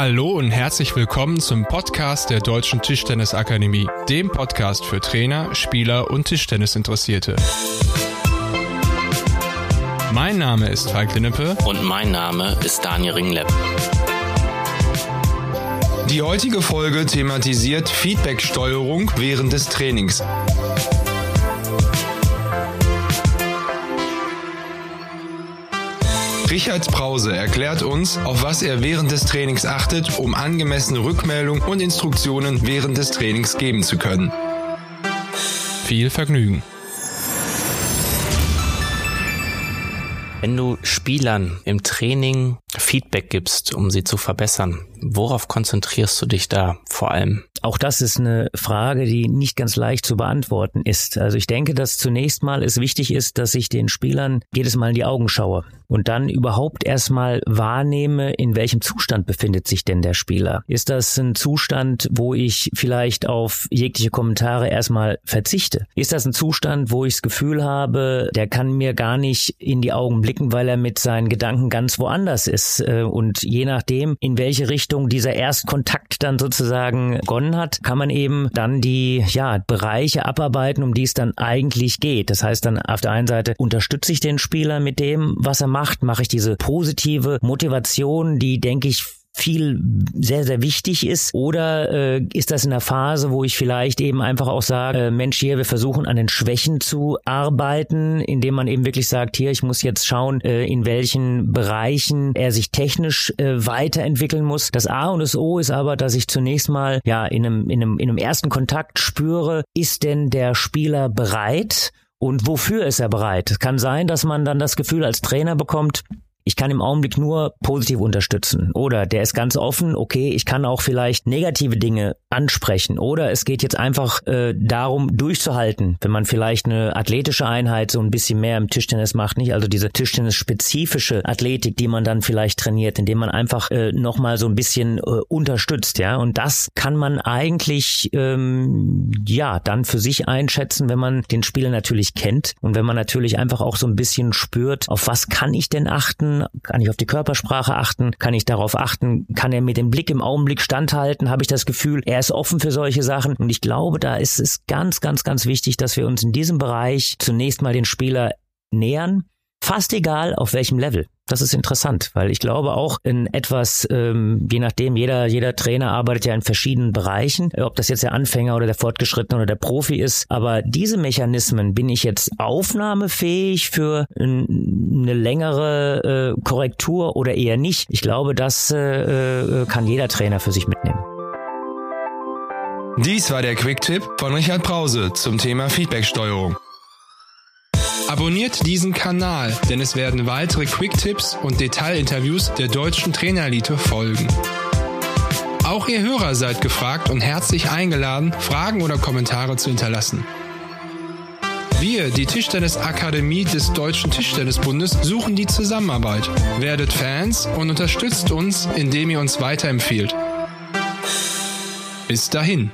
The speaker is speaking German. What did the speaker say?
Hallo und herzlich willkommen zum Podcast der Deutschen Tischtennisakademie, dem Podcast für Trainer, Spieler und Tischtennisinteressierte. Mein Name ist Falk Linnepe und mein Name ist Daniel Ringlepp. Die heutige Folge thematisiert Feedbacksteuerung während des Trainings. Richard Brause erklärt uns, auf was er während des Trainings achtet, um angemessene Rückmeldung und Instruktionen während des Trainings geben zu können. Viel Vergnügen. Wenn du Spielern im Training Feedback gibst, um sie zu verbessern, worauf konzentrierst du dich da vor allem? Auch das ist eine Frage, die nicht ganz leicht zu beantworten ist. Also ich denke, dass zunächst mal es wichtig ist, dass ich den Spielern jedes Mal in die Augen schaue und dann überhaupt erstmal wahrnehme, in welchem Zustand befindet sich denn der Spieler. Ist das ein Zustand, wo ich vielleicht auf jegliche Kommentare erstmal verzichte? Ist das ein Zustand, wo ich das Gefühl habe, der kann mir gar nicht in die Augen blicken, weil er mit seinen Gedanken ganz woanders ist? Äh, und je nachdem, in welche Richtung dieser Erstkontakt dann sozusagen begonnen hat, kann man eben dann die ja, Bereiche abarbeiten, um die es dann eigentlich geht. Das heißt dann auf der einen Seite unterstütze ich den Spieler mit dem, was er macht, mache ich diese positive Motivation, die denke ich viel sehr, sehr wichtig ist? Oder äh, ist das in der Phase, wo ich vielleicht eben einfach auch sage, äh, Mensch, hier, wir versuchen an den Schwächen zu arbeiten, indem man eben wirklich sagt, hier, ich muss jetzt schauen, äh, in welchen Bereichen er sich technisch äh, weiterentwickeln muss. Das A und das O ist aber, dass ich zunächst mal ja in einem, in einem, in einem ersten Kontakt spüre, ist denn der Spieler bereit? Und wofür ist er bereit? Es kann sein, dass man dann das Gefühl als Trainer bekommt, ich kann im Augenblick nur positiv unterstützen. Oder der ist ganz offen, okay, ich kann auch vielleicht negative Dinge ansprechen. Oder es geht jetzt einfach äh, darum, durchzuhalten, wenn man vielleicht eine athletische Einheit so ein bisschen mehr im Tischtennis macht, nicht? Also diese Tischtennis-spezifische Athletik, die man dann vielleicht trainiert, indem man einfach äh, nochmal so ein bisschen äh, unterstützt, ja. Und das kann man eigentlich ähm, ja dann für sich einschätzen, wenn man den Spieler natürlich kennt und wenn man natürlich einfach auch so ein bisschen spürt, auf was kann ich denn achten, kann ich auf die Körpersprache achten? Kann ich darauf achten? Kann er mit dem Blick im Augenblick standhalten? Habe ich das Gefühl, er ist offen für solche Sachen? Und ich glaube, da ist es ganz, ganz, ganz wichtig, dass wir uns in diesem Bereich zunächst mal den Spieler nähern. Fast egal auf welchem Level. Das ist interessant, weil ich glaube auch in etwas, ähm, je nachdem, jeder, jeder Trainer arbeitet ja in verschiedenen Bereichen, ob das jetzt der Anfänger oder der Fortgeschrittene oder der Profi ist. Aber diese Mechanismen, bin ich jetzt aufnahmefähig für eine längere äh, Korrektur oder eher nicht? Ich glaube, das äh, äh, kann jeder Trainer für sich mitnehmen. Dies war der Quick-Tipp von Richard Brause zum Thema Feedbacksteuerung. Abonniert diesen Kanal, denn es werden weitere Quick-Tipps und Detailinterviews der deutschen Trainerelite folgen. Auch ihr Hörer seid gefragt und herzlich eingeladen, Fragen oder Kommentare zu hinterlassen. Wir, die Tischtennisakademie des Deutschen Tischtennisbundes, suchen die Zusammenarbeit. Werdet Fans und unterstützt uns, indem ihr uns weiterempfiehlt. Bis dahin.